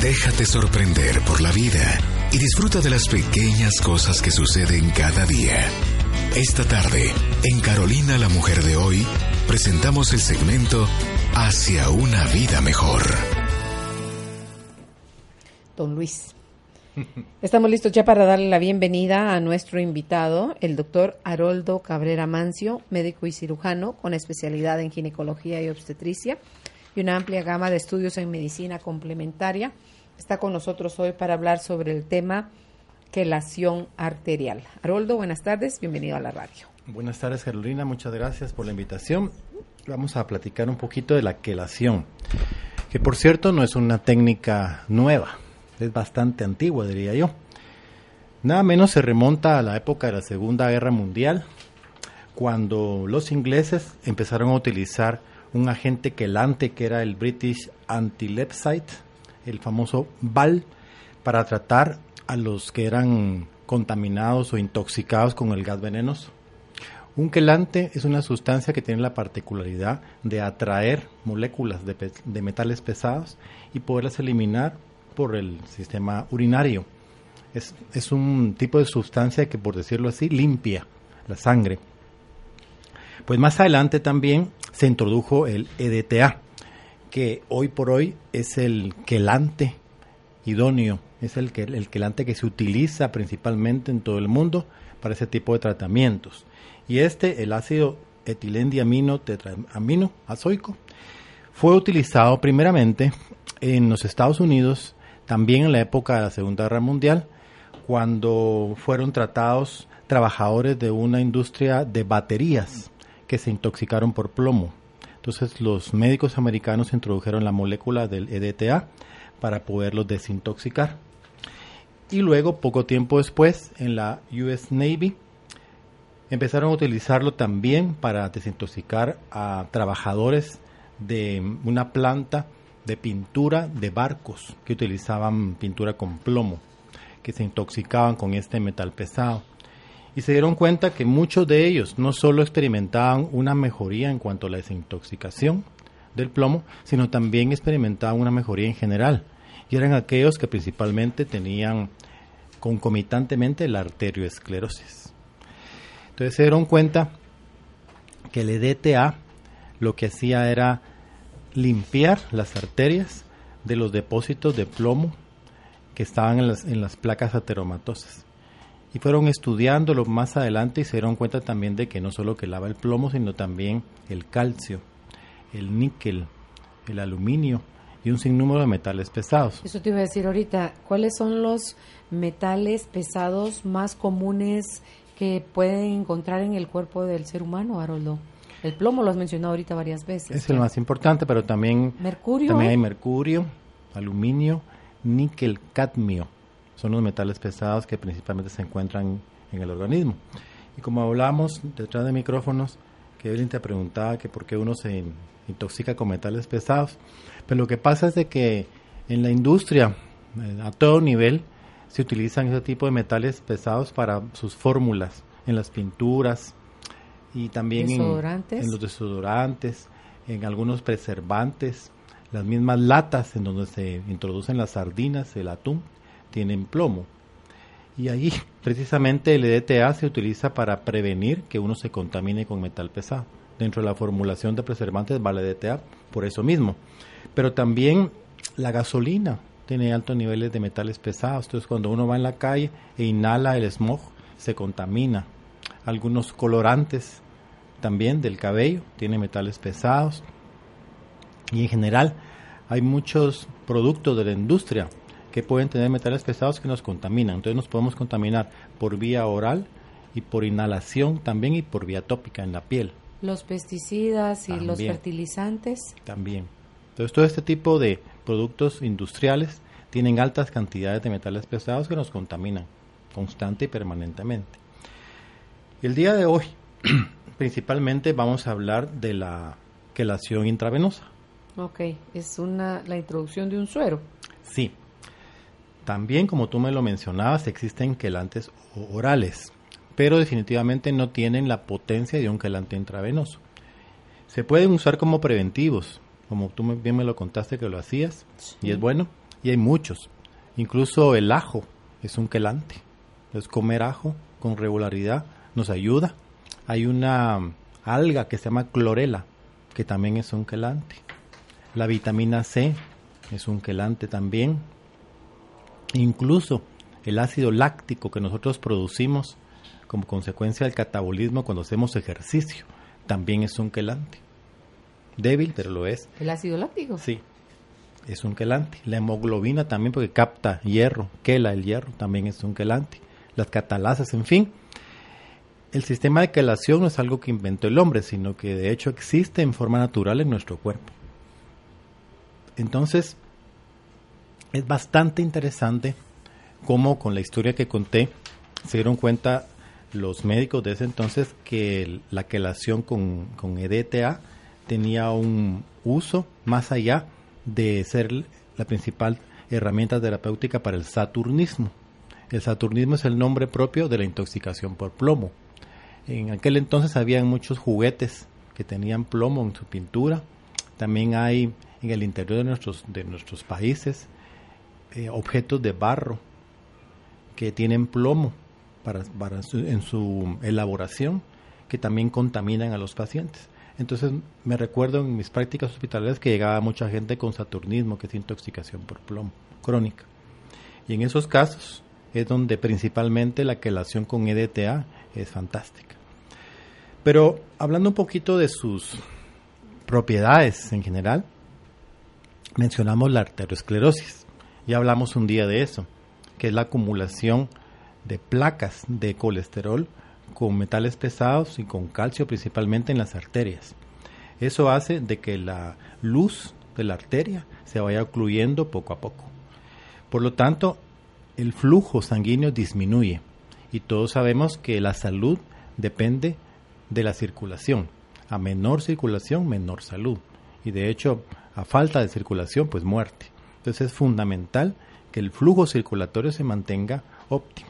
Déjate sorprender por la vida y disfruta de las pequeñas cosas que suceden cada día. Esta tarde, en Carolina la Mujer de hoy, presentamos el segmento Hacia una vida mejor. Don Luis. Estamos listos ya para darle la bienvenida a nuestro invitado, el doctor Haroldo Cabrera Mancio, médico y cirujano con especialidad en ginecología y obstetricia y una amplia gama de estudios en medicina complementaria. Está con nosotros hoy para hablar sobre el tema quelación arterial. Haroldo, buenas tardes, bienvenido a la radio. Buenas tardes, Carolina, muchas gracias por la invitación. Vamos a platicar un poquito de la quelación, que por cierto no es una técnica nueva, es bastante antigua, diría yo. Nada menos se remonta a la época de la Segunda Guerra Mundial, cuando los ingleses empezaron a utilizar un agente quelante que era el British Antilepsite, el famoso BAL, para tratar a los que eran contaminados o intoxicados con el gas venenoso. Un quelante es una sustancia que tiene la particularidad de atraer moléculas de, metales pesados y poderlas eliminar por el sistema urinario. Es, es, un tipo de sustancia que, por decirlo así, limpia la sangre. Pues más adelante también se introdujo el EDTA, que hoy por hoy es el quelante idóneo, es el, el quelante que se utiliza principalmente en todo el mundo para ese tipo de tratamientos. Y este, el ácido etilendiamino tetraamino azoico, fue utilizado primeramente en los Estados Unidos, también en la época de la Segunda Guerra Mundial, cuando fueron tratados trabajadores de una industria de baterías que se intoxicaron por plomo. Entonces los médicos americanos introdujeron la molécula del EDTA para poderlos desintoxicar. Y luego, poco tiempo después, en la US Navy, empezaron a utilizarlo también para desintoxicar a trabajadores de una planta de pintura de barcos que utilizaban pintura con plomo, que se intoxicaban con este metal pesado y se dieron cuenta que muchos de ellos no solo experimentaban una mejoría en cuanto a la desintoxicación del plomo, sino también experimentaban una mejoría en general. Y eran aquellos que principalmente tenían concomitantemente la arterioesclerosis. Entonces se dieron cuenta que el EDTA lo que hacía era limpiar las arterias de los depósitos de plomo que estaban en las, en las placas ateromatosas y fueron estudiándolo más adelante y se dieron cuenta también de que no solo que lava el plomo, sino también el calcio, el níquel, el aluminio y un sinnúmero de metales pesados. Eso te iba a decir ahorita, ¿cuáles son los metales pesados más comunes que pueden encontrar en el cuerpo del ser humano, Haroldo? El plomo lo has mencionado ahorita varias veces. Es el más importante, pero también, mercurio. también hay mercurio, aluminio, níquel, cadmio son los metales pesados que principalmente se encuentran en el organismo. Y como hablamos detrás de micrófonos, que Evelyn te preguntaba que por qué uno se intoxica con metales pesados, pero pues lo que pasa es de que en la industria, eh, a todo nivel, se utilizan ese tipo de metales pesados para sus fórmulas, en las pinturas y también en, en, los desodorantes, en algunos preservantes, las mismas latas en donde se introducen las sardinas, el atún, tienen plomo. Y ahí precisamente el EDTA se utiliza para prevenir que uno se contamine con metal pesado. Dentro de la formulación de preservantes va el EDTA por eso mismo. Pero también la gasolina tiene altos niveles de metales pesados. Entonces cuando uno va en la calle e inhala el smog, se contamina. Algunos colorantes también del cabello tienen metales pesados. Y en general hay muchos productos de la industria que pueden tener metales pesados que nos contaminan. Entonces nos podemos contaminar por vía oral y por inhalación también y por vía tópica en la piel. Los pesticidas y los fertilizantes. También. Entonces todo este tipo de productos industriales tienen altas cantidades de metales pesados que nos contaminan constante y permanentemente. El día de hoy principalmente vamos a hablar de la quelación intravenosa. Ok, es una, la introducción de un suero. Sí, también, como tú me lo mencionabas, existen quelantes orales, pero definitivamente no tienen la potencia de un quelante intravenoso. Se pueden usar como preventivos, como tú bien me lo contaste que lo hacías, y es bueno. Y hay muchos. Incluso el ajo es un quelante. Es comer ajo con regularidad nos ayuda. Hay una alga que se llama clorela, que también es un quelante. La vitamina C es un quelante también. Incluso el ácido láctico que nosotros producimos como consecuencia del catabolismo cuando hacemos ejercicio también es un quelante. Débil, pero lo es. ¿El ácido láctico? Sí, es un quelante. La hemoglobina también porque capta hierro, quela el hierro, también es un quelante. Las catalasas, en fin. El sistema de quelación no es algo que inventó el hombre, sino que de hecho existe en forma natural en nuestro cuerpo. Entonces, es bastante interesante cómo con la historia que conté se dieron cuenta los médicos de ese entonces que la quelación con, con EDTA tenía un uso más allá de ser la principal herramienta terapéutica para el saturnismo. El saturnismo es el nombre propio de la intoxicación por plomo. En aquel entonces había muchos juguetes que tenían plomo en su pintura. También hay en el interior de nuestros, de nuestros países eh, objetos de barro que tienen plomo para, en su elaboración que también contaminan a los pacientes. Entonces me recuerdo en mis prácticas hospitalarias que llegaba mucha gente con saturnismo, que es intoxicación por plomo crónica. Y en esos casos es donde principalmente la quelación con EDTA es fantástica. Pero hablando un poquito de sus propiedades en general, mencionamos la arteriosclerosis. Ya hablamos un día de eso, que es la acumulación de placas de colesterol con metales pesados y con calcio principalmente en las arterias. Eso hace de que la luz de la arteria se vaya ocluyendo poco a poco. Por lo tanto, el flujo sanguíneo disminuye y todos sabemos que la salud depende de la circulación. A menor circulación, menor salud. Y de hecho, a falta de circulación, pues muerte. Entonces es fundamental que el flujo circulatorio se mantenga óptimo.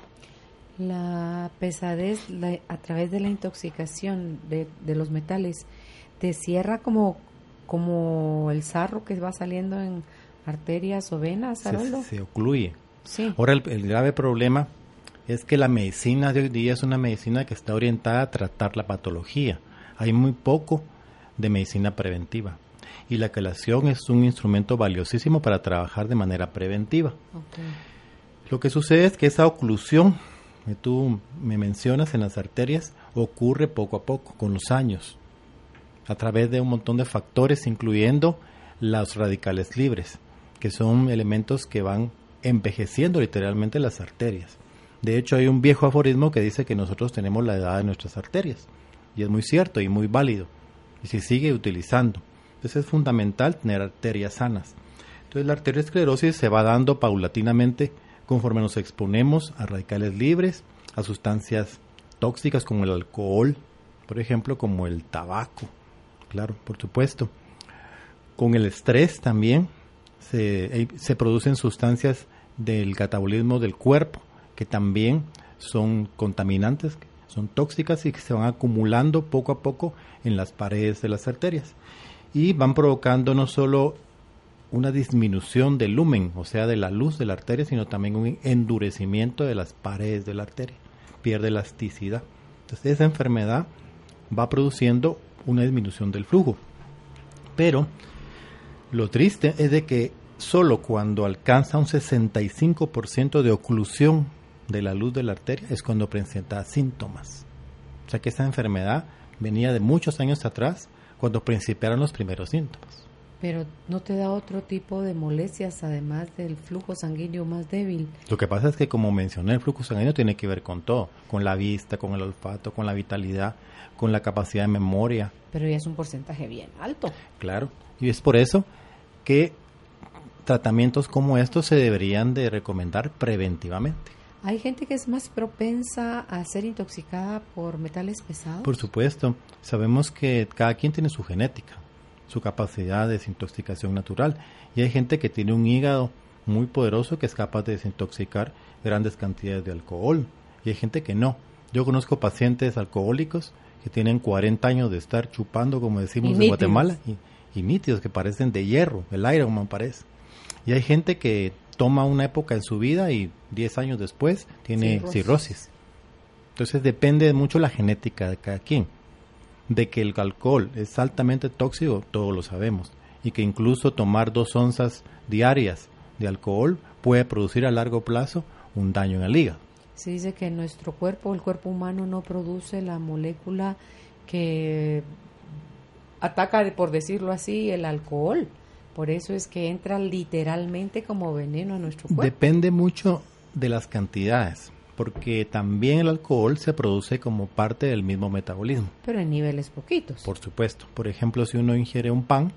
La pesadez a través de la intoxicación de, los metales te cierra como, como el sarro que va saliendo en arterias o venas, Se, se ocluye. Sí. Ahora el, el grave problema es que la medicina de hoy día es una medicina que está orientada a tratar la patología. Hay muy poco de medicina preventiva. Y la quelación es un instrumento valiosísimo para trabajar de manera preventiva. Lo que sucede es que esa oclusión que tú me mencionas en las arterias ocurre poco a poco, con los años, a través de un montón de factores, incluyendo los radicales libres, que son elementos que van envejeciendo literalmente las arterias. De hecho, hay un viejo aforismo que dice que nosotros tenemos la edad de nuestras arterias, y es muy cierto y muy válido, y se sigue utilizando. Entonces es fundamental tener arterias sanas. Entonces la arteriosclerosis se va dando paulatinamente conforme nos exponemos a radicales libres, a sustancias tóxicas como el alcohol, por ejemplo, como el tabaco, claro, por supuesto. Con el estrés también se, se producen sustancias del catabolismo del cuerpo que también son contaminantes, son tóxicas y que se van acumulando poco a poco en las paredes de las arterias y van provocando no solo una disminución del lumen, o sea, de la luz de la arteria, sino también un endurecimiento de las paredes de la arteria. Pierde elasticidad. Entonces, esa enfermedad va produciendo una disminución del flujo. Pero lo triste es de que solo cuando alcanza un 65% de oclusión de la luz de la arteria es cuando presenta síntomas. O sea que esa enfermedad venía de muchos años atrás cuando principiaron los primeros síntomas. Pero no te da otro tipo de molestias además del flujo sanguíneo más débil. Lo que pasa es que como mencioné, el flujo sanguíneo tiene que ver con todo, con la vista, con el olfato, con la vitalidad, con la capacidad de memoria. Pero ya es un porcentaje bien alto. Claro, y es por eso que tratamientos como estos se deberían de recomendar preventivamente. ¿Hay gente que es más propensa a ser intoxicada por metales pesados? Por supuesto. Sabemos que cada quien tiene su genética su capacidad de desintoxicación natural. Y hay gente que tiene un hígado muy poderoso que es capaz de desintoxicar grandes cantidades de alcohol. Y hay gente que no. Yo conozco pacientes alcohólicos que tienen 40 años de estar chupando, como decimos en Guatemala, y, y, nítidos que parecen de hierro, el Ironman parece. Y hay gente que toma una época en su vida y 10 años después tiene cirrosis. cirrosis. Entonces depende mucho la genética de cada quien. De que el alcohol es altamente tóxico, todos lo sabemos. Y que incluso tomar dos onzas diarias de alcohol puede producir a largo plazo un daño en el hígado. Se dice que nuestro cuerpo, el cuerpo humano, no produce la molécula que ataca, por decirlo así, el alcohol. Por eso es que entra literalmente como veneno a nuestro cuerpo. Depende mucho de las cantidades, porque también el alcohol se produce como parte del mismo metabolismo. Pero en niveles poquitos. Por supuesto. Por ejemplo, si uno ingiere un pan,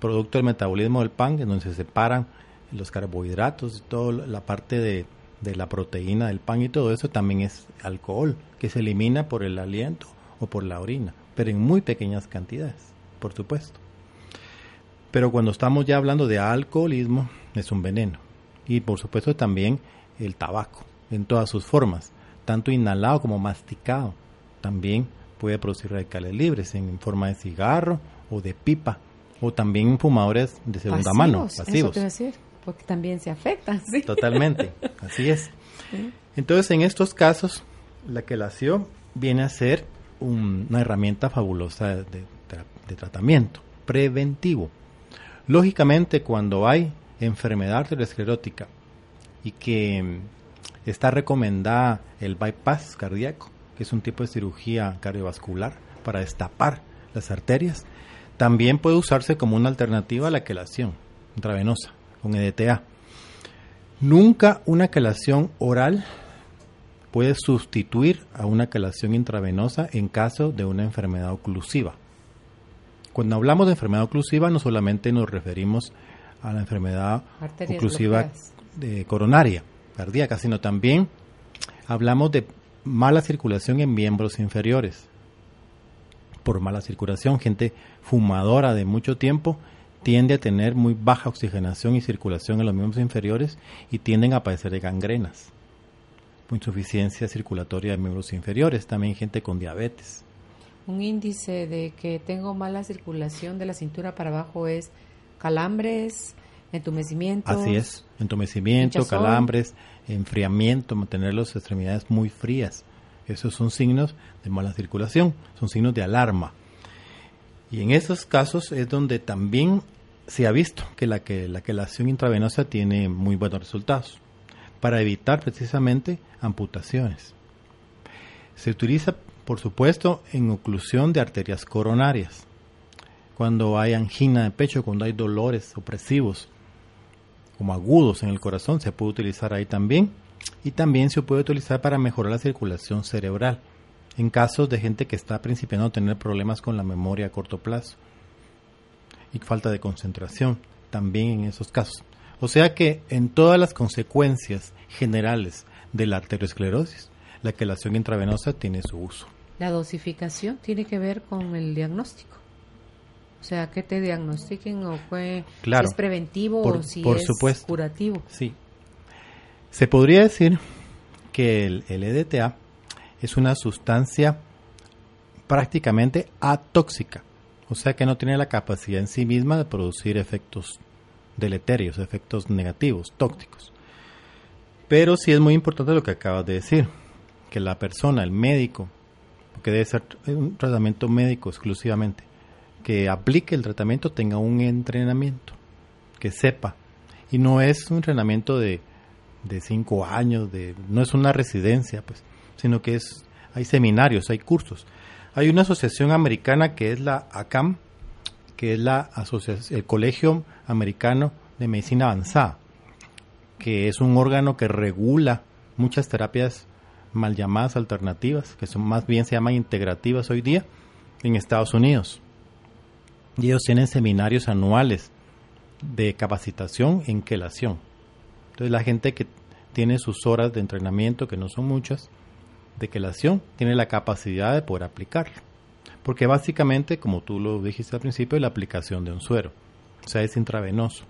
producto del metabolismo del pan, en donde se separan los carbohidratos y toda la parte de, de la proteína del pan y todo eso, también es alcohol, que se elimina por el aliento o por la orina, pero en muy pequeñas cantidades, por supuesto. Pero cuando estamos ya hablando de alcoholismo, es un veneno. Y por supuesto también el tabaco, en todas sus formas, tanto inhalado como masticado, también puede producir radicales libres en forma de cigarro o de pipa, o también fumadores de segunda mano, pasivos. Eso porque también se afectan, ¿sí? Totalmente, así es. Entonces, en estos casos, la quelación viene a ser una herramienta fabulosa de tratamiento preventivo. Lógicamente, cuando hay enfermedad arteriosclerótica y que está recomendada el bypass cardíaco, que es un tipo de cirugía cardiovascular para destapar las arterias, también puede usarse como una alternativa a la quelación intravenosa con EDTA. Nunca una quelación oral puede sustituir a una quelación intravenosa en caso de una enfermedad oclusiva. Cuando hablamos de enfermedad oclusiva no solamente nos referimos a la enfermedad oclusiva de coronaria, cardíaca, sino también hablamos de mala circulación en miembros inferiores. Por mala circulación, gente fumadora de mucho tiempo tiende a tener muy baja oxigenación y circulación en los miembros inferiores y tienden a padecer de gangrenas, insuficiencia circulatoria de miembros inferiores, también gente con diabetes un índice de que tengo mala circulación de la cintura para abajo es calambres, entumecimiento. Así es, entumecimiento, calambres, enfriamiento, mantener las extremidades muy frías. Esos son signos de mala circulación, son signos de alarma. Y en esos casos es donde también se ha visto que la, que la quelación intravenosa tiene muy buenos resultados para evitar precisamente amputaciones. Se utiliza por supuesto, en oclusión de arterias coronarias. Cuando hay angina de pecho, cuando hay dolores opresivos, como agudos en el corazón, se puede utilizar ahí también. Y también se puede utilizar para mejorar la circulación cerebral, en casos de gente que está principiando a tener problemas con la memoria a corto plazo y falta de concentración, también en esos casos. O sea que en todas las consecuencias generales de la arteriosclerosis, la quelación intravenosa tiene su uso. La dosificación tiene que ver con el diagnóstico. O sea, que te diagnostiquen o fue si es preventivo o si es curativo. Sí. Se podría decir que el, el EDTA es una sustancia prácticamente atóxica, o sea que no tiene la capacidad en sí misma de producir efectos deleterios, efectos negativos, tóxicos. Pero sí es muy importante lo que acabas de decir, que la persona, el médico, que debe ser un tratamiento médico exclusivamente, que aplique el tratamiento tenga un entrenamiento, que sepa. Y no es un entrenamiento de, de cinco años, de, no es una residencia, pues, sino que es, hay seminarios, hay cursos. Hay una asociación americana que es la ACAM, que es la asociación, el Colegio Americano de Medicina Avanzada, que es un órgano que regula muchas terapias mal llamadas alternativas, que son más bien se llaman integrativas hoy día, en Estados Unidos. Y ellos tienen seminarios anuales de capacitación en quelación. Entonces la gente que tiene sus horas de entrenamiento, que no son muchas, de quelación, tiene la capacidad de poder aplicarlo. Porque básicamente, como tú lo dijiste al principio, es la aplicación de un suero. O sea, es intravenoso.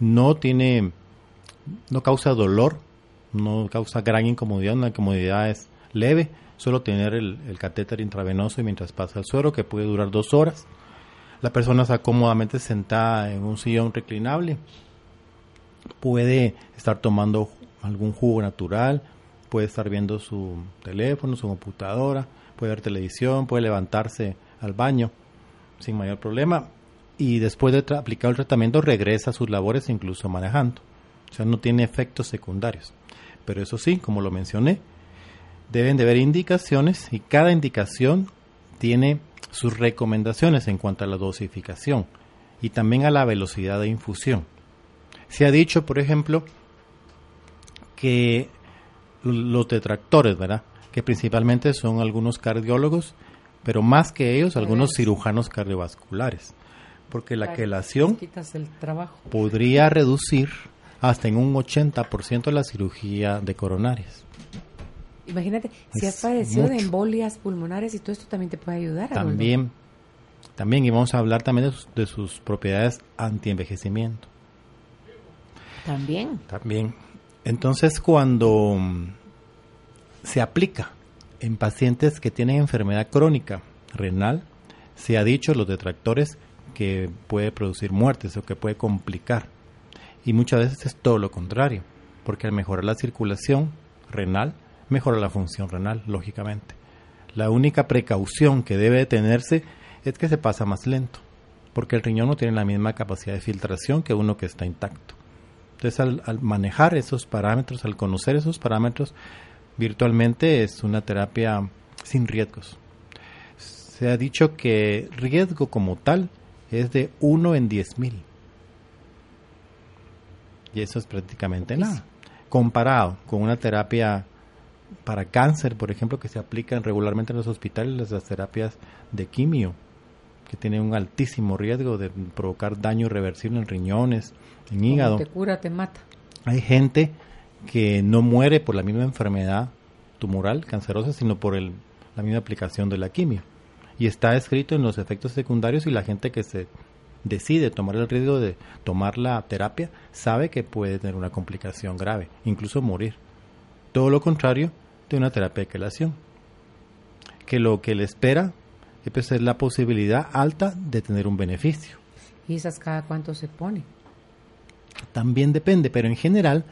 No tiene, no causa dolor no causa gran incomodidad, una incomodidad es leve, solo tener el, catéter intravenoso mientras pasa el suero, que puede durar dos horas. La persona está cómodamente sentada en un sillón reclinable puede estar tomando algún jugo natural, puede estar viendo su teléfono, su computadora, puede ver televisión, puede levantarse al baño sin mayor problema y después de aplicar el tratamiento regresa a sus labores incluso manejando. O sea, no tiene efectos secundarios. Pero eso sí, como lo mencioné, deben de haber indicaciones y cada indicación tiene sus recomendaciones en cuanto a la dosificación y también a la velocidad de infusión. Se ha dicho, por ejemplo, que los detractores, ¿verdad? Que principalmente son algunos cardiólogos, pero más que ellos, algunos cirujanos cardiovasculares. Porque la quelación podría reducir hasta en un 80% la cirugía de coronarias. Imagínate, si has padecido de embolias pulmonares y todo esto también te puede ayudar. También, también, y vamos a hablar también de sus, de sus propiedades antienvejecimiento. También. También. Entonces, cuando se aplica en pacientes que tienen enfermedad crónica renal, se ha dicho los detractores que puede producir muertes o que puede complicar. Y muchas veces es todo lo contrario, porque al mejorar la circulación renal, mejora la función renal, lógicamente. La única precaución que debe tenerse es que se pasa más lento, porque el riñón no tiene la misma capacidad de filtración que uno que está intacto. Entonces, al, manejar esos parámetros, al conocer esos parámetros, virtualmente es una terapia sin riesgos. Se ha dicho que riesgo como tal es de 1 en 10 mil. Y eso es prácticamente nada. Comparado con una terapia para cáncer, por ejemplo, que se aplican regularmente en los hospitales, las terapias de quimio, que tienen un altísimo riesgo de provocar daño irreversible en riñones, en hígado. te cura, te mata. Hay gente que no muere por la misma enfermedad tumoral, cancerosa, sino por el, la misma aplicación de la quimio. Y está escrito en los efectos secundarios y la gente que se decide tomar el riesgo de tomar la terapia sabe que puede tener una complicación grave, incluso morir. Todo lo contrario de una terapia de quelación, que lo que le espera pues, es la posibilidad alta de tener un beneficio. ¿Y esas cada cuánto se pone? También depende, pero en general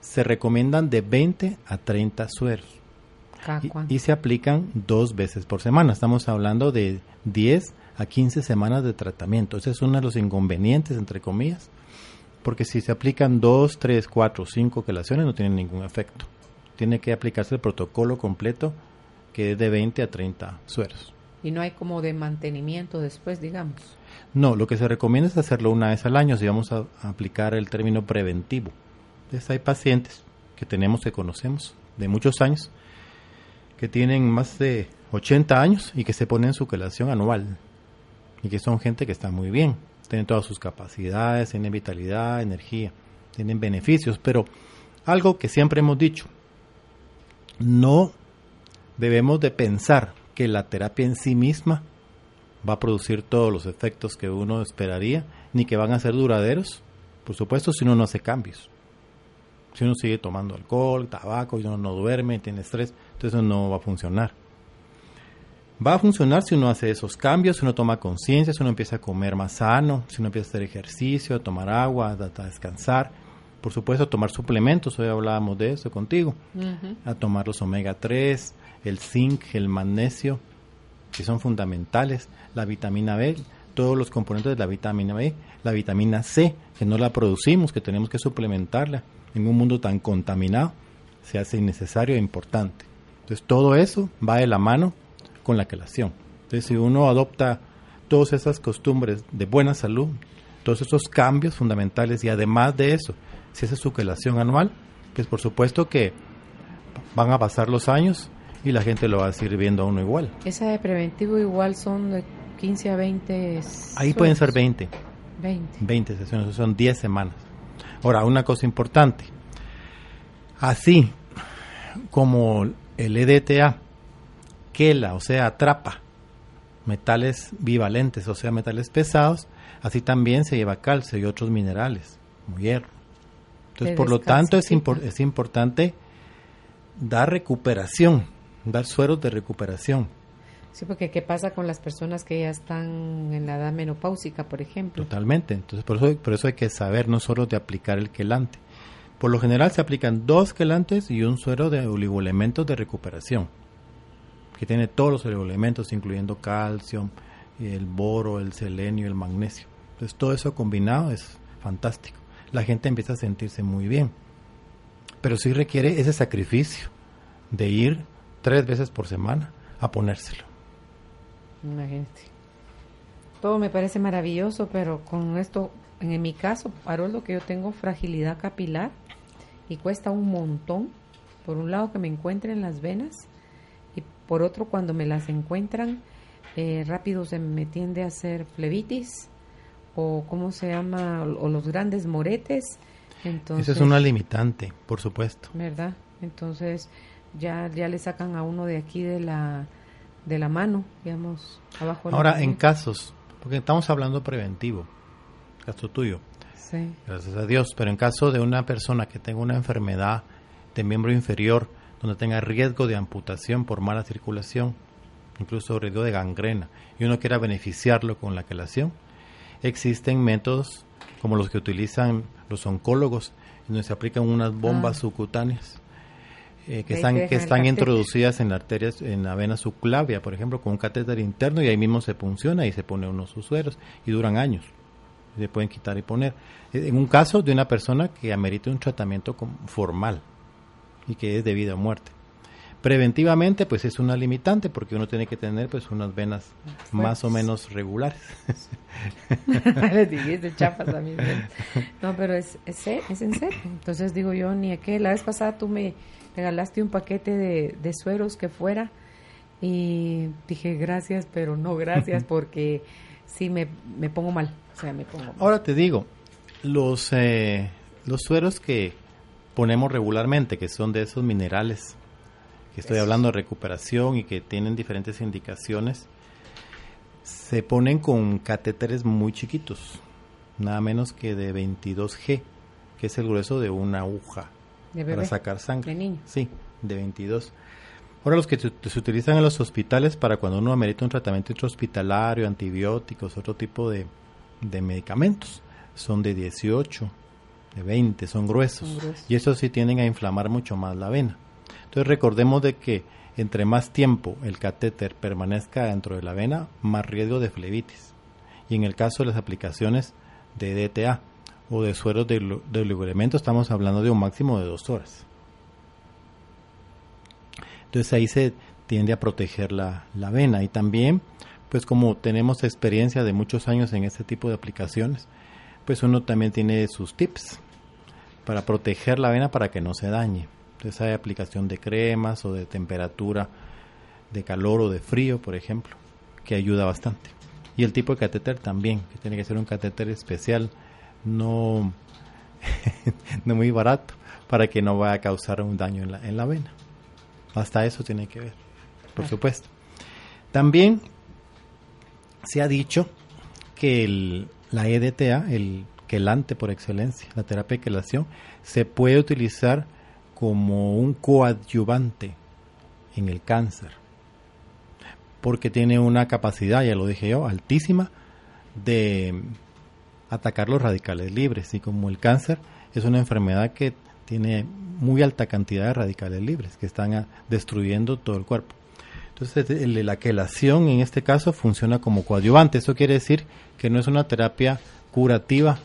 se recomiendan de 20 a 30 sueros. Y, y, se aplican dos veces por semana. Estamos hablando de 10 a 15 semanas de tratamiento. Ese es uno de los inconvenientes, entre comillas, porque si se aplican 2, 3, 4, 5 quelaciones no tienen ningún efecto tiene que aplicarse el protocolo completo que es de 20 a 30 sueros. Y no hay como de mantenimiento después, digamos. No, lo que se recomienda es hacerlo una vez al año si vamos a, aplicar el término preventivo. Entonces hay pacientes que tenemos, que conocemos de muchos años, que tienen más de 80 años y que se ponen su quelación anual. Y que son gente que está muy bien, tienen todas sus capacidades, tienen vitalidad, energía, tienen beneficios, pero algo que siempre hemos dicho, no debemos de pensar que la terapia en sí misma va a producir todos los efectos que uno esperaría, ni que van a ser duraderos, por supuesto, si uno no hace cambios. Si uno sigue tomando alcohol, tabaco, y uno no duerme, tiene estrés, entonces no va a funcionar. Va a funcionar si uno hace esos cambios, si uno toma conciencia, si uno empieza a comer más sano, si uno empieza a hacer ejercicio, a tomar agua, a descansar. Por supuesto, tomar suplementos, hoy hablábamos de eso contigo, a tomar los omega 3, el zinc, el magnesio, que son fundamentales, la vitamina B, todos los componentes de la vitamina B, la vitamina C, que no la producimos, que tenemos que suplementarla en un mundo tan contaminado, se hace innecesario e importante. Entonces, todo eso va de la mano con la quelación. Entonces, si uno adopta todas esas costumbres de buena salud, todos esos cambios fundamentales y además de eso, si esa es su quelación anual, pues por supuesto que van a pasar los años y la gente lo va a seguir viendo a uno igual. Esa de preventivo igual son de 15 a 20. Ahí pueden ser 20. 20. 20 sesiones, son 10 semanas. Ahora, una cosa importante. Así como el EDTA, quela, o sea, atrapa metales bivalentes, o sea, metales pesados, así también se lleva calcio y otros minerales, como hierro. Entonces, por lo tanto, es, es importante dar recuperación, dar sueros de recuperación. Sí, porque ¿qué pasa con las personas que ya están en la edad menopáusica, por ejemplo? Totalmente. Entonces, por eso, por eso hay que saber no solo de aplicar el quelante. Por lo general se aplican dos quelantes y un suero de oligoelementos de recuperación, que tiene todos los oligoelementos, incluyendo calcio, el boro, el selenio, el magnesio. Entonces, todo eso combinado es fantástico. La gente empieza a sentirse muy bien. Pero sí requiere ese sacrificio de ir tres veces por semana a ponérselo. Imagínate. Todo me parece maravilloso, pero con esto, en mi caso, Haroldo, que yo tengo fragilidad capilar y cuesta un montón. Por un lado que me encuentren las venas por otro cuando me las encuentran eh, rápido se me tiende a hacer flebitis o cómo se llama o los grandes moretes. Entonces, Eso es una limitante, por supuesto. ¿Verdad? Entonces ya ya le sacan a uno de aquí de la de la mano, digamos, abajo. Ahora, en casos, porque estamos hablando preventivo, caso tuyo. Sí. Gracias a Dios, pero en caso de una persona que tenga una enfermedad de miembro inferior, donde tenga riesgo de amputación por mala circulación, incluso riesgo de gangrena, y uno quiera beneficiarlo con la quelación, existen métodos como los que utilizan los oncólogos, donde se aplican unas bombas Ah. subcutáneas eh, que están, que están introducidas en la arteria, en la vena subclavia, por ejemplo, con un catéter interno y ahí mismo se funciona y se pone unos sueros y duran años. Se pueden quitar y poner. En un caso de una persona que amerite un tratamiento formal y que es de vida o muerte. Preventivamente, pues es una limitante porque uno tiene que tener pues unas venas más o menos regulares. Les dijiste chapas a mí. No, pero es, es, es en serio. Entonces digo yo, ni a qué. La vez pasada tú me regalaste un paquete de, de sueros que fuera y dije gracias, pero no gracias porque sí me, me pongo mal. O sea, me pongo mal. Ahora te digo, los, eh, los sueros que ponemos regularmente, que son de esos minerales, que estoy hablando de recuperación y que tienen diferentes indicaciones, se ponen con catéteres muy chiquitos, nada menos que de 22G, que es el grueso de una aguja De para sacar sangre. de niño. Sí, de 22. Ahora los que se, se utilizan en los hospitales para cuando uno amerita un tratamiento intrahospitalario, antibióticos, otro tipo de, de medicamentos, son de 18, de 20, son gruesos. Son gruesos. Y esos sí tienden a inflamar mucho más la vena. Entonces recordemos de que entre más tiempo el catéter permanezca dentro de la vena, más riesgo de flebitis. Y en el caso de las aplicaciones de DTA o de sueros de, de estamos hablando de un máximo de dos horas. Entonces ahí se tiende a proteger la, la vena y también, pues como tenemos experiencia de muchos años en este tipo de aplicaciones, pues uno también tiene sus tips para proteger la vena para que no se dañe. Entonces hay aplicación de cremas o de temperatura de calor o de frío, por ejemplo, que ayuda bastante. Y el tipo de catéter también, que tiene que ser un catéter especial, no, no muy barato, para que no vaya a causar un daño en la, en la vena. Hasta eso tiene que ver, por supuesto. También se ha dicho que el- la EDTA, el quelante por excelencia, la terapia de quelación, se puede utilizar como un coadyuvante en el cáncer, porque tiene una capacidad, ya lo dije yo, altísima de atacar los radicales libres. Y como el cáncer es una enfermedad que tiene muy alta cantidad de radicales libres que están ah, destruyendo todo el cuerpo. Entonces, la quelación en este caso funciona como coadyuvante. Eso quiere decir que no es una terapia curativa,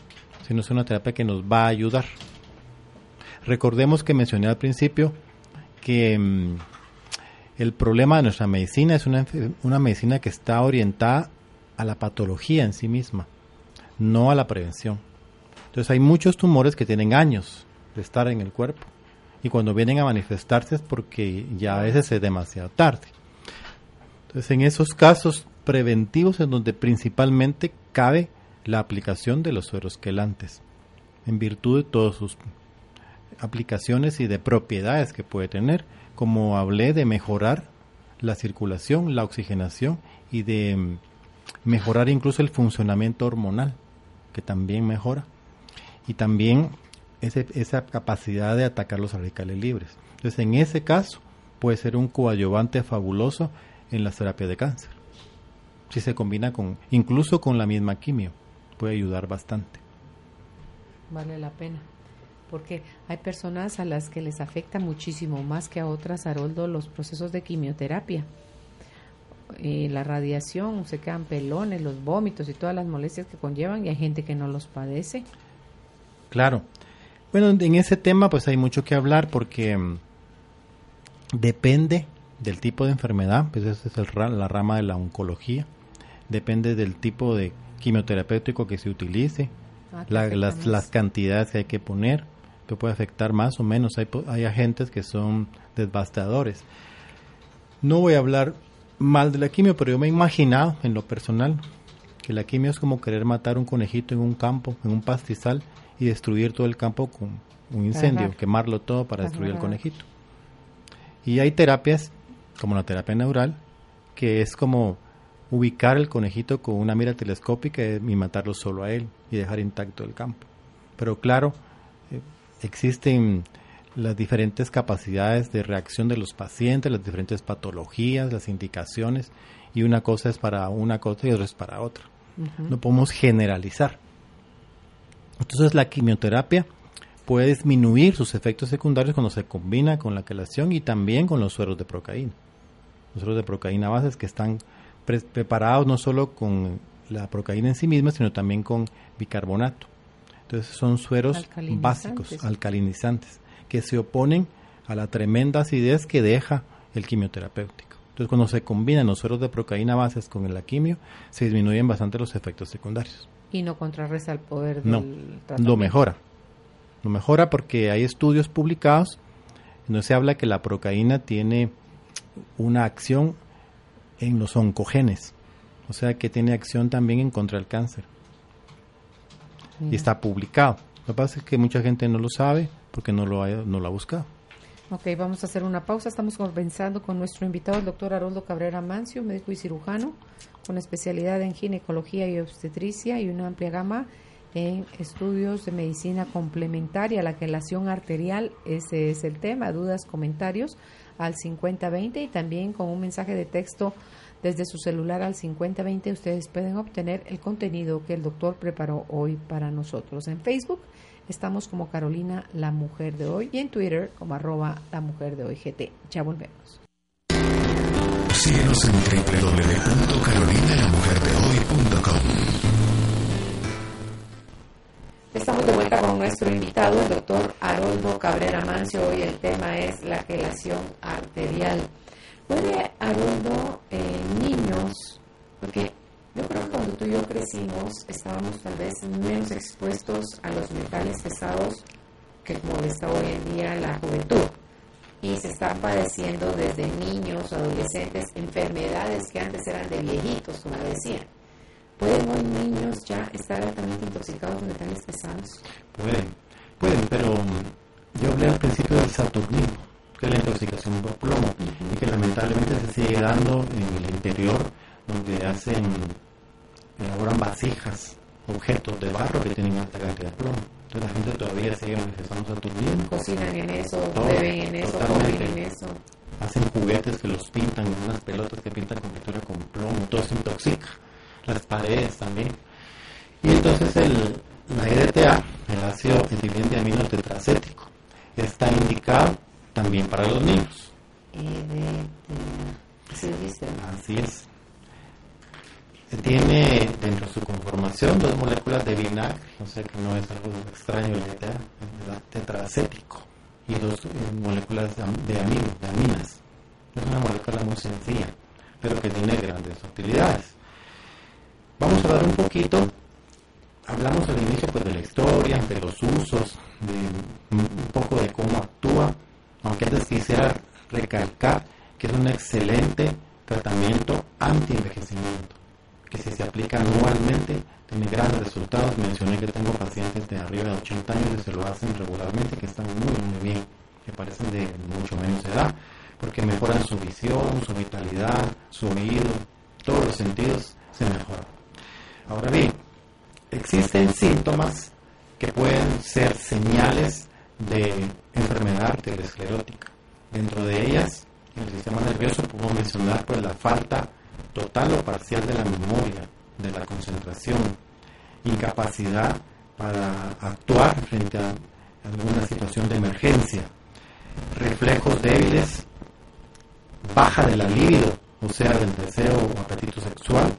sino es una terapia que nos va a ayudar. Recordemos que mencioné al principio que mm, el problema de nuestra medicina es una, una medicina que está orientada a la patología en sí misma, no a la prevención. Entonces hay muchos tumores que tienen años de estar en el cuerpo y cuando vienen a manifestarse es porque ya a veces es demasiado tarde. Entonces en esos casos preventivos en donde principalmente cabe la aplicación de los sueros quelantes, en virtud de todas sus aplicaciones y de propiedades que puede tener, como hablé de mejorar la circulación, la oxigenación y de mm, mejorar incluso el funcionamiento hormonal, que también mejora, y también ese- esa capacidad de atacar los radicales libres. Entonces, en ese caso, puede ser un coadyuvante fabuloso en las terapias de cáncer. Si se combina con, incluso con la misma quimio, puede ayudar bastante. Vale la pena. Porque hay personas a las que les afecta muchísimo más que a otras, Haroldo, los procesos de quimioterapia. Y la radiación, se quedan pelones, los vómitos y todas las molestias que conllevan, y hay gente que no los padece. Claro. Bueno, en ese tema pues hay mucho que hablar porque mm, depende del tipo de enfermedad, pues esa es el, la rama de la oncología, depende del tipo de quimioterapéutico que se utilice, ah, las, las, cantidades que hay que poner, que puede afectar más o menos, hay, hay agentes que son devastadores. No voy a hablar mal de la quimio, pero yo me he imaginado en lo personal que la quimio es como querer matar un conejito en un campo, en un pastizal, y destruir todo el campo con un incendio, quemarlo todo para destruir el conejito. Y hay terapias, como la terapia neural, que es como ubicar el conejito con una mira telescópica y matarlo solo a él y dejar intacto el campo. Pero claro, eh, existen las diferentes capacidades de reacción de los pacientes, las diferentes patologías, las indicaciones, y una cosa es para una cosa y otra es para otra. No podemos generalizar. Entonces la quimioterapia puede disminuir sus efectos secundarios cuando se combina con la quelación y también con los sueros de procaína. Los sueros de procaína bases que están preparados no solo con la procaína en sí misma, sino también con bicarbonato. Entonces son sueros básicos, alcalinizantes, que se oponen a la tremenda acidez que deja el quimioterapéutico. Entonces cuando se combinan los sueros de procaína bases con la quimio, se disminuyen bastante los efectos secundarios. Y no contrarresta el poder no, lo mejora. Lo mejora porque hay estudios publicados donde se habla que la procaína tiene una acción en los oncogenes, o sea que tiene acción también en contra del cáncer. Y está publicado. Lo que pasa es que mucha gente no lo sabe porque no lo, ha, no lo ha buscado. Ok, vamos a hacer una pausa. Estamos conversando con nuestro invitado, el doctor Haroldo Cabrera Mancio, médico y cirujano, con especialidad en ginecología y obstetricia y una amplia gama en estudios de medicina complementaria, la quelación arterial, ese es el tema, dudas, comentarios al 5020 y también con un mensaje de texto desde su celular al 5020 ustedes pueden obtener el contenido que el doctor preparó hoy para nosotros. En Facebook estamos como Carolina la Mujer de Hoy y en Twitter como arroba la Mujer de Hoy GT. Ya volvemos. Síguenos en www.carolinalamujerdehoy.com Estamos de vuelta con nuestro invitado, el doctor Haroldo Cabrera Mancio. Hoy el tema es la quelación arterial. ¿Puede, Haroldo, eh, niños, porque yo creo que cuando tú y yo crecimos estábamos tal vez menos expuestos a los metales pesados que como está hoy en día la juventud? Y se están padeciendo desde niños, adolescentes, enfermedades que antes eran de viejitos, como decían. ¿Pueden hoy niños ya estar altamente intoxicados de metales pesados? Pueden, pueden, pero mm, yo hablé al principio del saturnismo, que es la intoxicación por plomo, y que lamentablemente se sigue dando en el interior, donde hacen, elaboran vasijas, objetos de barro que tienen alta cantidad de plomo. Entonces la gente todavía sigue manifestando saturnismo. Cocinan en eso, beben en eso, comen en eso. Hacen juguetes que los pintan, unas pelotas que pintan con pintura con plomo, todo se intoxica las paredes también. Y entonces el, la EDTA, el ácido etildiamino tetracético, está indicado también para los niños. Así es. Tiene dentro de su conformación dos moléculas de vinagre, o sea que no es algo extraño el EDTA, tetracético, y dos eh, moléculas de, amino, de aminas. Es una molécula muy sencilla, pero que tiene grandes utilidades. Vamos a hablar un poquito, hablamos al inicio pues, de la historia, de los usos, un poco de cómo actúa, aunque antes quisiera recalcar que es un excelente tratamiento anti-envejecimiento, que si se aplica anualmente tiene grandes resultados. Mencioné que tengo pacientes de arriba de 80 años que se lo hacen regularmente, que están muy, muy bien, que parecen de mucho menos edad, porque mejoran su visión, su vitalidad, su oído, todos los sentidos se mejoran. Ahora bien, existen síntomas que pueden ser señales de enfermedad arteriosclerótica. Dentro de ellas, En el sistema nervioso podemos mencionar pues la falta total o parcial de la memoria, de la concentración, incapacidad para actuar frente a alguna situación de emergencia, reflejos débiles, baja de la libido, o sea, del deseo o apetito sexual,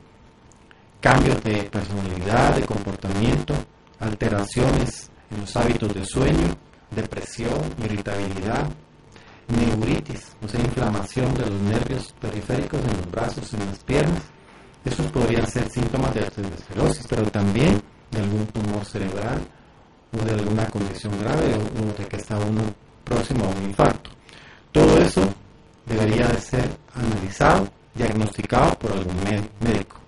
cambios de personalidad, de comportamiento, alteraciones en los hábitos de sueño, depresión, irritabilidad, neuritis, o sea, inflamación de los nervios periféricos en los brazos, en las piernas. Esos podrían ser síntomas de arteriosclerosis, pero también de algún tumor cerebral o de alguna condición grave o de que está uno próximo a un infarto. Todo eso debería de ser analizado, diagnosticado por algún médico,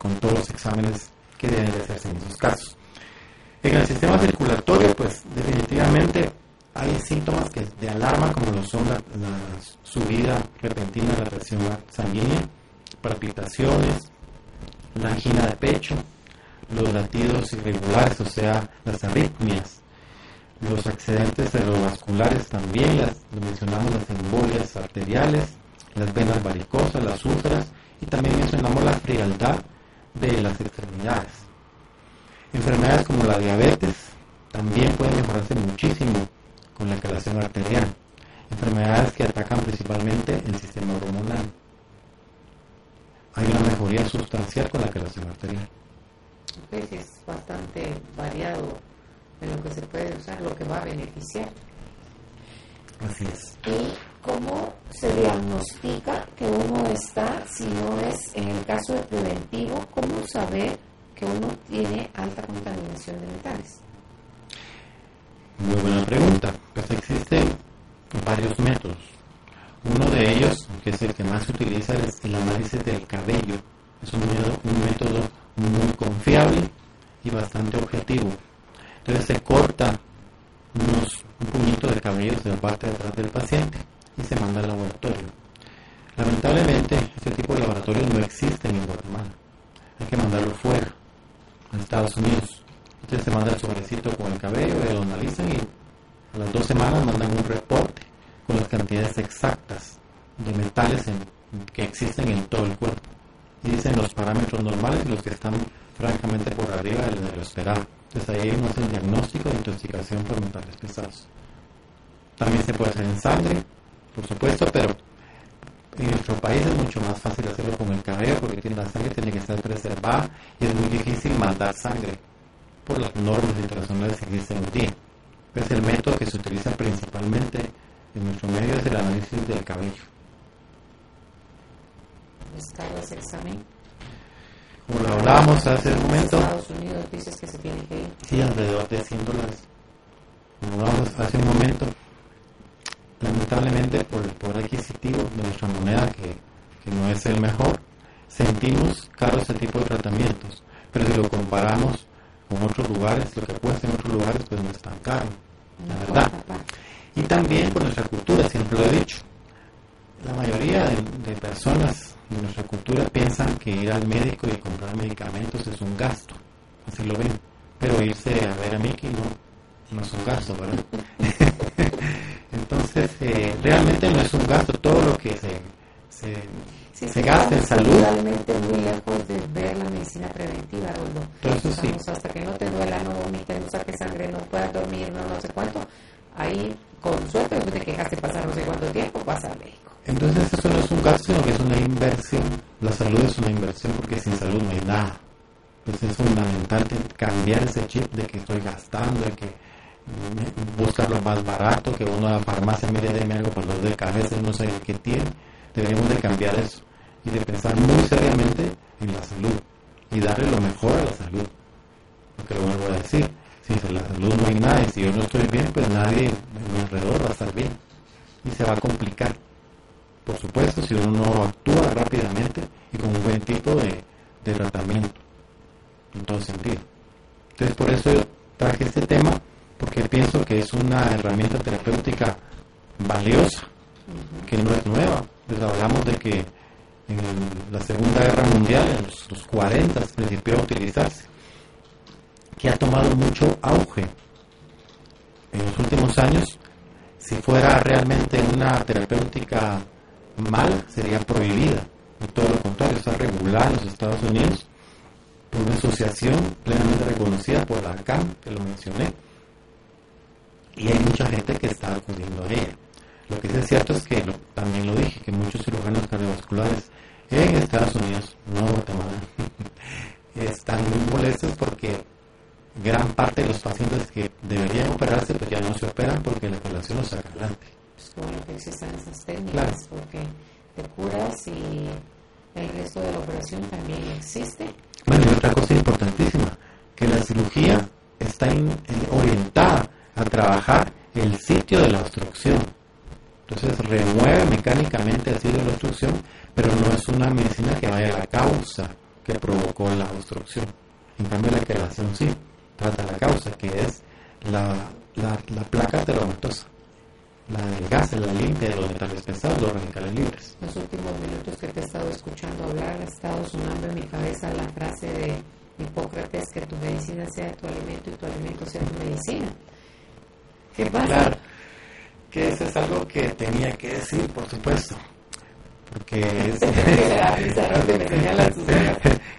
con todos los exámenes que deben de hacerse en esos casos. En el sistema circulatorio, pues definitivamente hay síntomas que de alarma como lo son la, subida repentina de la presión sanguínea, palpitaciones, la angina de pecho, los latidos irregulares, o sea, las arritmias, los accidentes cerebrovasculares también, las, mencionamos las embolias arteriales, las venas varicosas, las úlceras y también mencionamos la frialdad de las extremidades. Enfermedades como la diabetes también pueden mejorarse muchísimo con la calación arterial. Enfermedades que atacan principalmente el sistema hormonal. Hay una mejoría sustancial con la calación arterial. Pues es bastante variado en lo que se puede usar, lo que va a beneficiar. Así es. ¿Y cómo se diagnostica que uno está, si no es en el caso de preventivo, cómo saber que uno tiene alta contaminación de metales? Muy buena pregunta. Pues existen varios métodos. Uno de ellos, que es el que más se utiliza, es el análisis del cabello. Es un método, un método muy confiable y bastante objetivo. Entonces se corta unos, un puñito de cabello de la parte de atrás del paciente y se manda al laboratorio. Lamentablemente, este tipo de laboratorios no existen en Guatemala. Hay que mandarlo fuera, a Estados Unidos. Entonces se manda el sobrecito con el cabello, lo analizan y a las dos semanas mandan un reporte con las cantidades exactas de metales que existen en todo el cuerpo. Dicen los parámetros normales y los que están francamente por arriba de lo esperado. Entonces ahí uno hace el diagnóstico de intoxicación por metales pesados. También se puede hacer en sangre, por supuesto, pero en nuestro país es mucho más fácil hacerlo con el cabello porque la sangre tiene que estar preservada y es muy difícil mandar sangre por las normas internacionales que existen hoy día. Es el método que se utiliza principalmente en nuestro medio es el análisis del cabello. ¿Está ese examen? Como lo hablábamos hace un momento. Estados Unidos dices que se tiene que ir. Sí, alrededor de 100 dólares. Como hablábamos hace un momento, lamentablemente por el poder adquisitivo de nuestra moneda, que, que no es el mejor, sentimos caro ese tipo de tratamientos. Pero si lo comparamos con otros lugares, lo que cuesta en otros lugares, pues no es tan caro, la verdad. Y también por nuestra cultura, siempre lo he dicho. La mayoría de personas en nuestra cultura piensan que ir al médico y comprar medicamentos es un gasto, así lo ven, pero irse a ver a Mickey no, no es un gasto, ¿verdad? Entonces, eh, realmente no es un gasto, todo lo que se, se, se gasta en salud. Realmente muy lejos de ver la medicina preventiva, Roldo. Entonces, sí. Hasta que no te duela, no vomites, no saques sangre, no puedas dormir, no, no sé cuánto, ahí con suerte, después de que dejaste pasar no sé cuánto tiempo, pasa al médico. Entonces eso no es un gasto, sino que es una inversión. La salud es una inversión porque sin salud no hay nada. Entonces es fundamental cambiar ese chip de que estoy gastando, de que buscar lo más barato, que uno a la farmacia mire de algo por los de cabeza no sé qué tiene. Deberíamos de cambiar eso y de pensar muy seriamente en la salud y darle lo mejor a la salud. Porque lo vuelvo a decir, si en la salud no hay nada y si yo no estoy bien, pues nadie a mi alrededor va a estar bien y se va a complicar por supuesto, si uno no actúa rápidamente y con un buen tipo de, tratamiento, en todo sentido. Entonces, por eso yo traje este tema, porque pienso que es una herramienta terapéutica valiosa, que no es nueva. Les hablamos de que en la Segunda Guerra Mundial, en los, los 40, principió a utilizarse, que ha tomado mucho auge en los últimos años. Si fuera realmente una terapéutica mal sería prohibida. Y todo lo contrario, está regulada en los Estados Unidos por una asociación plenamente reconocida por la CAM, que lo mencioné. Y hay mucha gente que está acudiendo a ella. Lo que sí es cierto es que también lo dije, que muchos cirujanos cardiovasculares en Estados Unidos, no Guatemala, están muy molestos porque gran parte de los pacientes que deberían operarse pues ya no se operan porque la operación los saca adelante. Pues bueno que existen esas técnicas porque te curas y el resto de la operación también existe. Bueno, y otra cosa importantísima, que la cirugía está orientada a trabajar el sitio de la obstrucción. Entonces remueve mecánicamente el sitio de la obstrucción, pero no es una medicina que vaya a la causa que provocó la obstrucción. En cambio la quelación sí trata la causa, que es la, la, la placa telomatosa, la del gas, la limpia de los metales pesados, los radicales libres. Los últimos minutos que te he estado escuchando hablar, ha estado sonando en mi cabeza la frase de Hipócrates, que tu medicina sea tu alimento y tu alimento sea tu medicina. ¿Qué pasa? Claro, que eso es algo que tenía que decir, por supuesto. Porque es,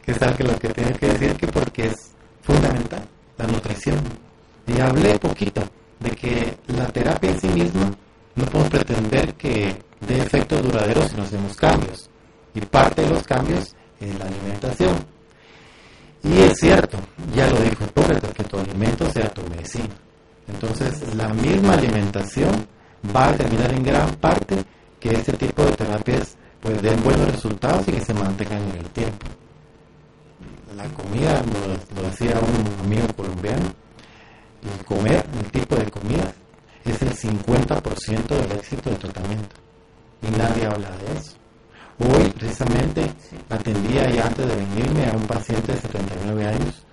que es algo que tenía que decir que porque es fundamental la nutrición. Y hablé poquito de que la terapia en sí misma no podemos pretender que dé efectos duraderos si no hacemos cambios. Y parte de los cambios es la alimentación. Y es cierto, ya lo dijo Hipócrates, que tu alimento sea tu medicina. Entonces, la misma alimentación va a determinar en gran parte que este tipo de terapias pues den buenos resultados y que se mantengan en el tiempo la comida, lo, decía un amigo colombiano, el comer, el tipo de comida, es el 50% del éxito del tratamiento. Y nadie habla de eso. Hoy, precisamente, atendía ya antes de venirme a un paciente de 79 años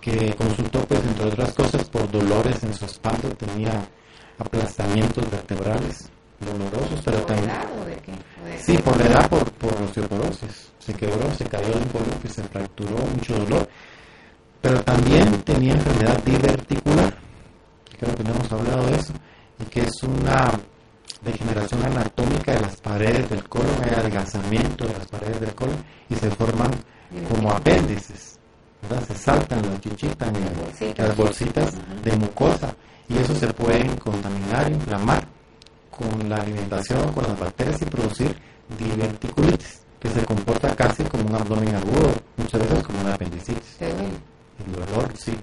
que consultó, pues, entre otras cosas, por dolores en su espalda, tenía aplastamientos vertebrales dolorosos, pero también... Sí, por la edad, por, por osteoporosis. Se quebró, se cayó de un columpio, se fracturó, mucho dolor. Pero también tenía enfermedad diverticular. Creo que no hemos hablado de eso. Y que es una degeneración anatómica de las paredes del colon, hay adelgazamiento de las paredes del colon y se forman como apéndices. Se saltan, las chichitas, las bolsitas de mucosa y eso se pueden contaminar, inflamar con la alimentación, con las bacterias y producir diverticulitis, que se comporta casi como un abdomen agudo, muchas veces como una apendicitis. El dolor, sí.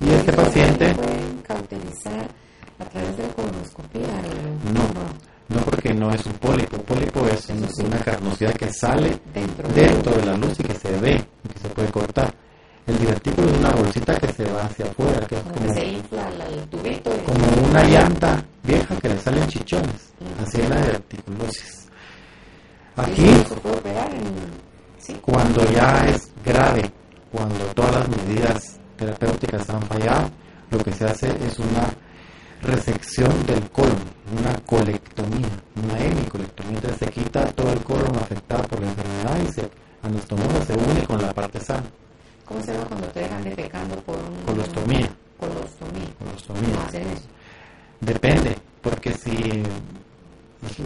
Y este paciente... ¿Pueden cauterizar a través de la colonoscopia? No, no porque no es un pólipo. Un pólipo es una carnosidad que sale dentro, de la luz y que se ve, que se puede cortar. El divertículo es una bolsita que se va hacia afuera, que es como, se infla el tubito como una llanta vieja que le salen chichones. Así es la diverticulosis. Aquí, cuando ya es grave, cuando todas las medidas terapéuticas han fallado, lo que se hace es una resección del colon, una colectomía, una hemicolectomía. Entonces se quita todo el colon afectado por la enfermedad y se anastomosa se une con la parte sana. ¿Cómo se llama cuando te dejan defecando por un... Colostomía. Colostomía. Colostomía. ¿Cómo hacen eso? Depende, porque si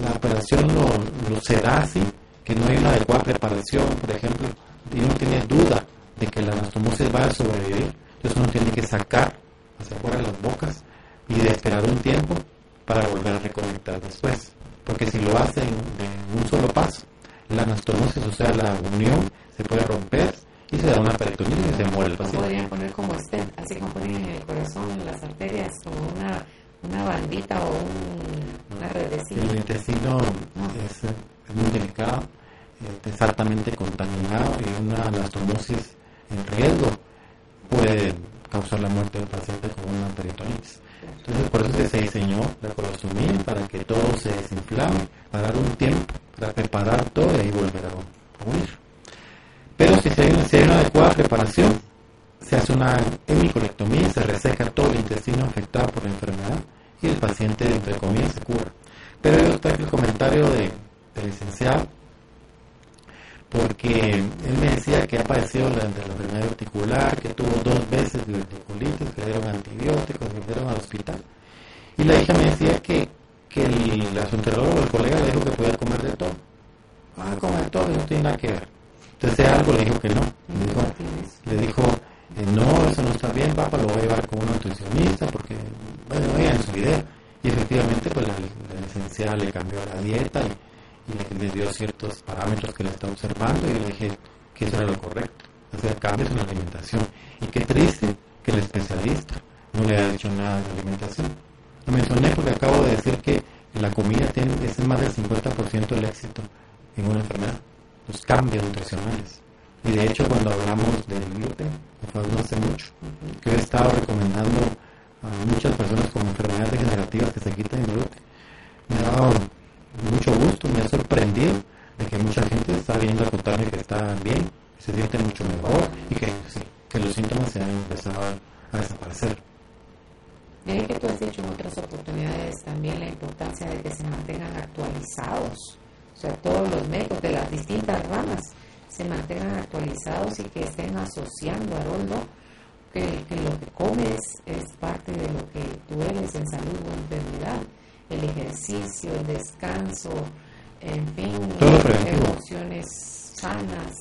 la operación lo, lo será así, que no hay una adecuada preparación, por ejemplo, y uno tiene duda de que la anastomosis va a sobrevivir, entonces uno tiene que sacar hacia afuera las bocas y de esperar un tiempo para volver a reconectar después. Porque si lo hacen de un solo paso, la anastomosis, o sea, la unión, se puede romper y se da una peritonitis y se muere el paciente. Podrían poner como stent, así como ponen en el corazón, en las arterias, como una, una bandita o un, una redecita. El intestino es, muy delicado, es altamente contaminado y una anastomosis en riesgo puede causar la muerte del paciente con una peritonitis. Entonces, por eso se diseñó la colostomía para que todo se desinflame, para dar un tiempo, para preparar todo y volver a huir. Pero si se hay, una adecuada preparación, se hace una hemicolectomía se reseca todo el intestino afectado por la enfermedad y el paciente, entre comillas, se cura. Pero otro el comentario de, del licenciado, porque él me decía que ha padecido la, de la enfermedad articular, que tuvo dos veces de verticulitis, que le dieron antibióticos, que le dieron al hospital. Y la hija me decía que, que el gastroenterólogo, el colega, le dijo que podía doctor, no tiene nada que ver. Entonces algo le dijo que no. Le dijo, le dijo eh, no, eso no está bien, papá, lo voy a llevar con un nutricionista porque, bueno, vean su video. Y efectivamente, pues la, licenciada le cambió la dieta y, le, dio ciertos parámetros que le está observando y le dije que eso era lo correcto, hacer cambios en la alimentación. Y qué triste que el especialista no le haya dicho nada de alimentación. Lo mencioné porque acabo de decir que la comida tiene, es más del 50% del éxito en una enfermedad, los cambios nutricionales. Y de hecho cuando hablamos del gluten, pues no hace mucho, que he estado recomendando a muchas personas con enfermedades degenerativas que se quiten el gluten, me ha dado de que mucha gente está viendo a contarme que está bien, se siente mucho mejor y que, que los síntomas se han empezado a, desaparecer. Mire que tú has dicho en otras oportunidades también la importancia de que se mantengan actualizados, o sea, todos los médicos de las distintas ramas se mantengan actualizados y que estén asociando, Haroldo, que, que lo que comes es parte de lo que tú eres en salud o enfermedad. El ejercicio, el descanso, en fin, emociones sanas,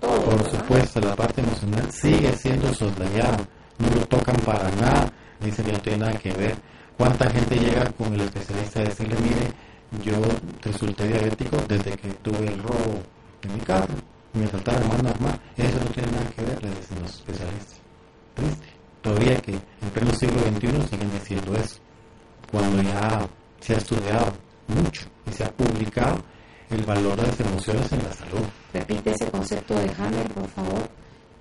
todo. Por supuesto, la parte emocional sigue siendo soslayada, no lo tocan para nada, dicen que no tiene nada que ver. ¿Cuánta gente llega con el especialista a decirle, mire, yo resulté diabético desde que tuve el robo en mi carro? me trataba más normal. Eso no tiene nada que ver, le dicen los especialistas. Triste. Todavía que en pleno siglo XXI siguen diciendo eso. Cuando ya se ha estudiado mucho y se ha publicado el valor de las emociones en la salud. Repite ese concepto de Hammer, por favor,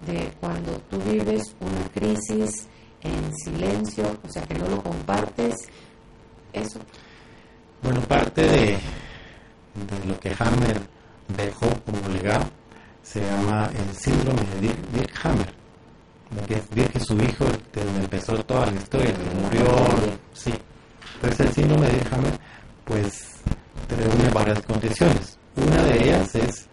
de cuando tú vives una crisis en silencio, o sea que no lo compartes, eso. Bueno, parte de, de lo que Hammer dejó como legado se llama el síndrome de Dirk, Hammer. Que Dirk es su hijo, de donde empezó toda la historia, que murió. Sí. Entonces el síndrome de Dirk Hammer, pues, reúne varias condiciones. Una de ellas es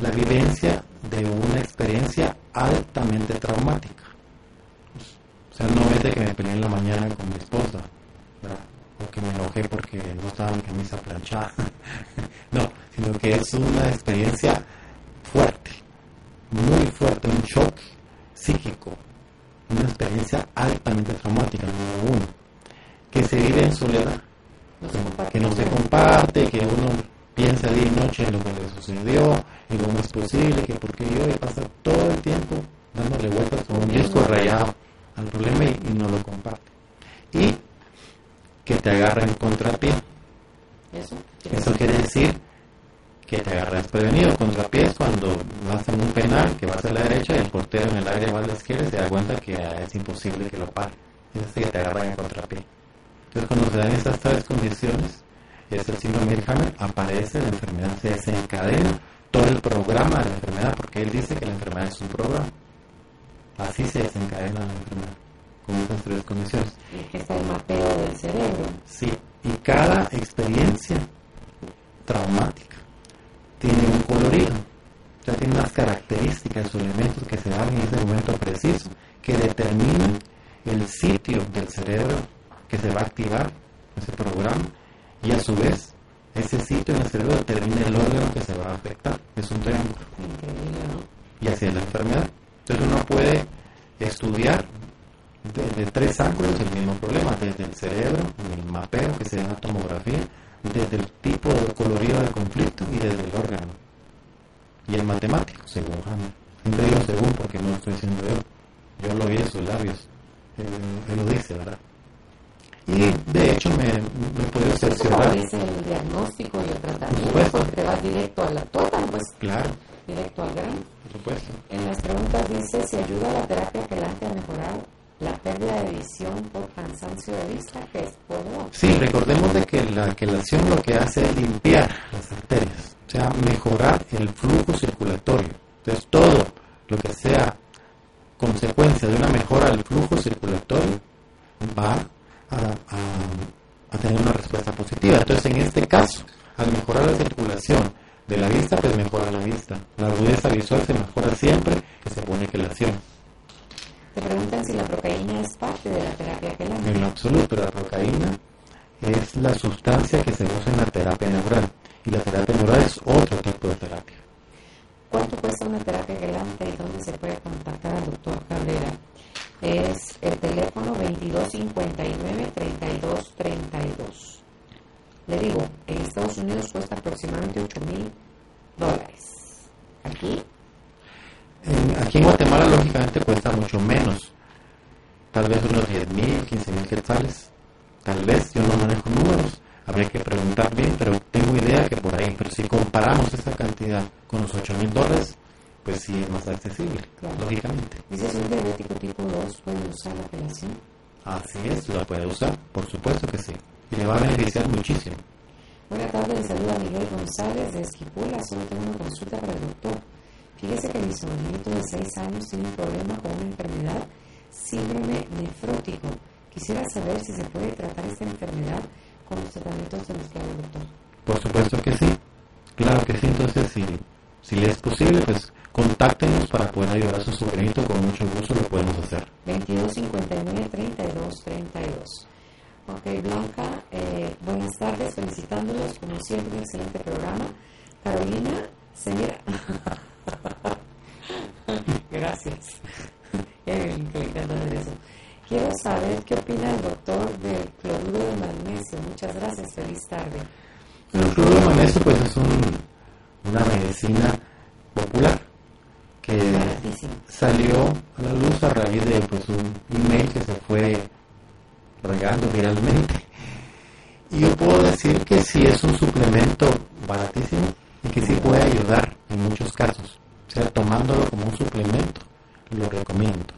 la vivencia de una experiencia altamente traumática. O sea, no es de que me peleé en la mañana con mi esposa, o que me enojé porque no estaba mi camisa planchada. no, sino que es una experiencia fuerte, muy fuerte, un shock psíquico, una experiencia altamente traumática, número uno, que se vive en soledad, que no se comparte, que uno piensa día y noche en lo que le sucedió, y cómo es posible, que porque yo he pasado todo el tiempo dándole vueltas como un disco rayado al problema y, no lo comparte. Y que te agarra en contrapié. Eso quiere decir que te agarras prevenido. Contrapiés cuando vas en un penal que vas a la derecha y el portero en el aire va a la izquierda y te da cuenta que es imposible que lo pare. Es así que te agarran en contrapié. Entonces cuando se dan estas tres condiciones, es el síndrome de Hammer, aparece la enfermedad, se desencadena todo el programa de la enfermedad, porque él dice que la enfermedad es un programa. Así se desencadena la enfermedad, con estas tres condiciones. Y que está el mapeo del cerebro. Sí, y cada experiencia traumática tiene un colorido, ya tiene unas características o elementos que se dan en ese momento preciso que determinan el sitio del cerebro que se va a activar ese programa y a su vez ese sitio en el cerebro determina el órgano que se va a afectar, es un triángulo. Y así es la enfermedad. Entonces uno puede estudiar desde tres ángulos el mismo problema, desde el cerebro, el mapeo que se da en la tomografía, desde el tipo de colorido del conflicto y desde el órgano. Y el matemático, según Hammer. Siempre digo según porque no lo estoy diciendo yo. Yo lo vi en sus labios. Él, lo dice, ¿verdad? Y de hecho me, me puedo cerciorar. dice el diagnóstico y el tratamiento, porque te vas directo a la total, pues. Claro. Directo al gran. Por supuesto. En las preguntas dice si ayuda la terapia que la a mejorar la pérdida de visión por cansancio de vista, que es por... Sí, recordemos de que la quelación lo que hace es limpiar las arterias, o sea, mejorar el flujo circulatorio. Entonces, todo lo que sea consecuencia de una mejora del flujo circulatorio va a, a tener una respuesta positiva. Entonces, en este caso, al mejorar la circulación de la vista, pues mejora la vista. La rudeza visual se mejora siempre que se pone quelación. Te preguntan si la procaína es parte de la terapia quelante. En lo absoluto, la procaína es la sustancia que se usa en la terapia neural. Y la terapia neural es otro tipo de terapia. ¿Cuánto cuesta una terapia gelante y dónde se puede contactar al doctor Cabrera? Es el teléfono 2259-3232. Le digo, en Estados Unidos cuesta aproximadamente 8 mil dólares. Aquí aquí en Guatemala, lógicamente, cuesta mucho menos. Tal vez unos 10 mil, 15 mil quetzales. Tal vez, yo no manejo números. Habría que preguntar bien, pero tengo idea que por ahí. Pero si comparamos esa cantidad con los 8 mil dólares, pues sí es más accesible, lógicamente. ¿Dices un diabético tipo 2 puede usar la apelación? Así es, la puede usar, por supuesto que sí. Y le va a beneficiar muchísimo. Buenas tardes, le saluda Miguel González de Esquipula. Solo tengo una consulta para el doctor. Fíjese que mi sobrinito de 6 años tiene un problema con una enfermedad, síndrome nefrótico. Quisiera saber si se puede tratar esta enfermedad con los tratamientos de los que el doctor. Por supuesto que sí. Claro que sí. Entonces, si, si le es posible, pues contáctenos para poder ayudar a su sobrinito. Con mucho gusto lo podemos hacer. 2259-3232. Ok, Blanca, eh, buenas tardes, felicitándolos, como siempre, un excelente programa. Carolina, señora. Gracias. eso. Quiero saber qué opina el doctor del cloruro de magnesio. Muchas gracias. Feliz tarde. El cloruro de magnesio pues es un, una medicina popular que salió a la luz a raíz de pues, un email que se fue regando viralmente. Y yo puedo decir que si es un suplemento baratísimo y que sí puede ayudar en muchos casos. O sea, tomándolo como un suplemento, lo recomiendo.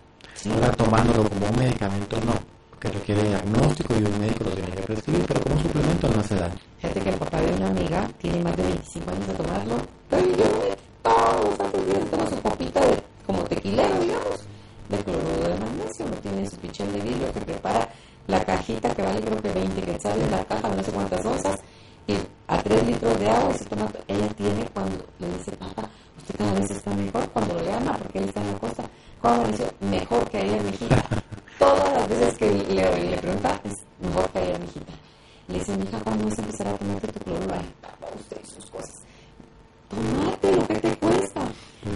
Ahora tomándolo como un medicamento no, porque requiere diagnóstico y un médico lo tiene que prescribir, pero como un suplemento no hace daño. Fíjate que el papá de una amiga tiene más de 25 años de tomarlo, pero yo todos los días toma su copita de, como tequilero, digamos, de cloruro de magnesio, lo tiene en su pichel de vidrio que prepara la cajita que vale creo que 20 quetzales la caja de no sé cuántas onzas y a 3 litros de agua se toma, ella tiene cuando le dice papá usted cada vez está mejor cuando lo llama porque él está en la costa cuando le dice mejor que ayer mijita todas las veces que le, le pregunta es mejor que ayer mijita le dice mi hija cuando vas a empezar a tomarte tu cloruro ay papá usted y sus cosas tomate lo que te cuesta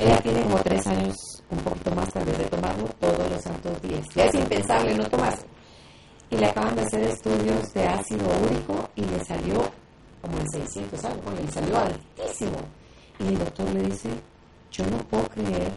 ella tiene como 3 años un poquito más tal vez de tomarlo todos los santos días ya es impensable no tomarse y le acaban de hacer estudios de ácido úrico y le salió como en 600 algo, le salió altísimo. Y el doctor le dice, yo no puedo creer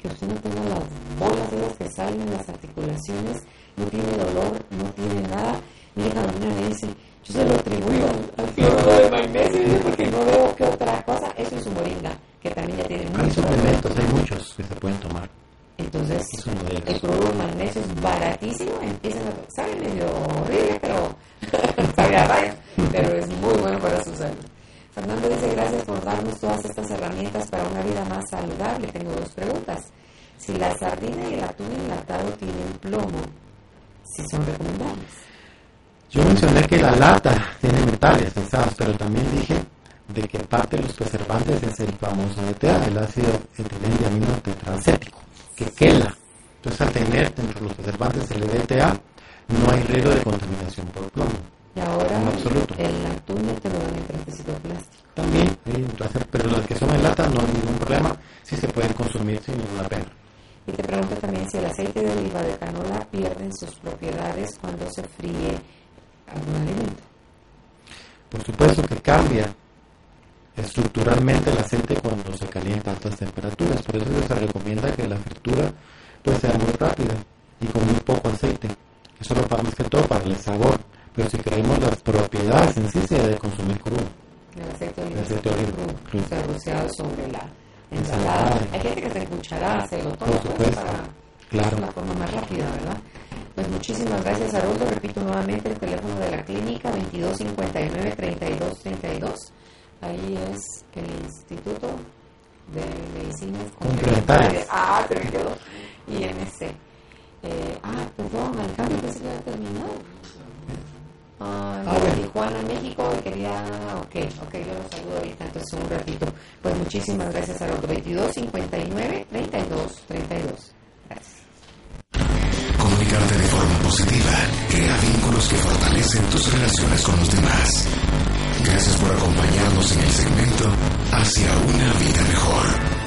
que usted no tenga las bolas de las que salen en las articulaciones, no tiene dolor, no tiene nada. Y Carolina le dice, yo se lo atribuyo al, cloruro de magnesio porque no veo que otra cosa, eso es su moringa, que también ya tiene Hay suplementos, hay muchos que se pueden tomar. Entonces, el cloruro de magnesio es baratísimo, empiezan a, sabe medio horrible, pero sabe a pero es muy bueno para su salud. Fernando dice, gracias por darnos todas estas herramientas para una vida más saludable. Tengo dos preguntas. Si la sardina y el atún enlatado tienen plomo, si son recomendables. Yo mencioné que la lata tiene metales pesados, pero también dije de que parte de los es el famoso ETA, el ácido etilendiamino tetraacético, que quela. Entonces, al tener dentro de los preservantes el ETA, no hay riesgo de contaminación por plomo. Y ahora el atún te lo dan en plástico. También, pero los que son en lata no hay ningún problema, si se pueden consumir sin ninguna pena. Y te pregunto también si el aceite de oliva de canola pierde sus propiedades cuando se fríe algún alimento. Por supuesto que cambia estructuralmente el aceite cuando se calienta a altas temperaturas, por eso se recomienda que la fritura pues sea muy rápida y con muy poco aceite. Eso lo más que todo para el sabor pero si queremos las propiedades en sí, se debe consumir crudo. El aceite de oliva crudo, crudo. rociado sobre la ensalada. Hay gente que se cuchara, se lo toma pues, para claro. la forma más rápida, ¿verdad? Pues muchísimas gracias, Haroldo. Repito nuevamente el teléfono de la clínica 2259-3232. Ahí es el Instituto de Medicinas Complementarias. Ah, pero quedó. IMC. Eh, ah, perdón, Alejandro, que se ya ha terminado. Ah, de Tijuana, México, y quería, ok, ok, yo los saludo ahorita, entonces un ratito. Pues muchísimas gracias a los 22 59 32 32. Gracias. Comunicarte de forma positiva crea vínculos que fortalecen tus relaciones con los demás. Gracias por acompañarnos en el segmento Hacia una vida mejor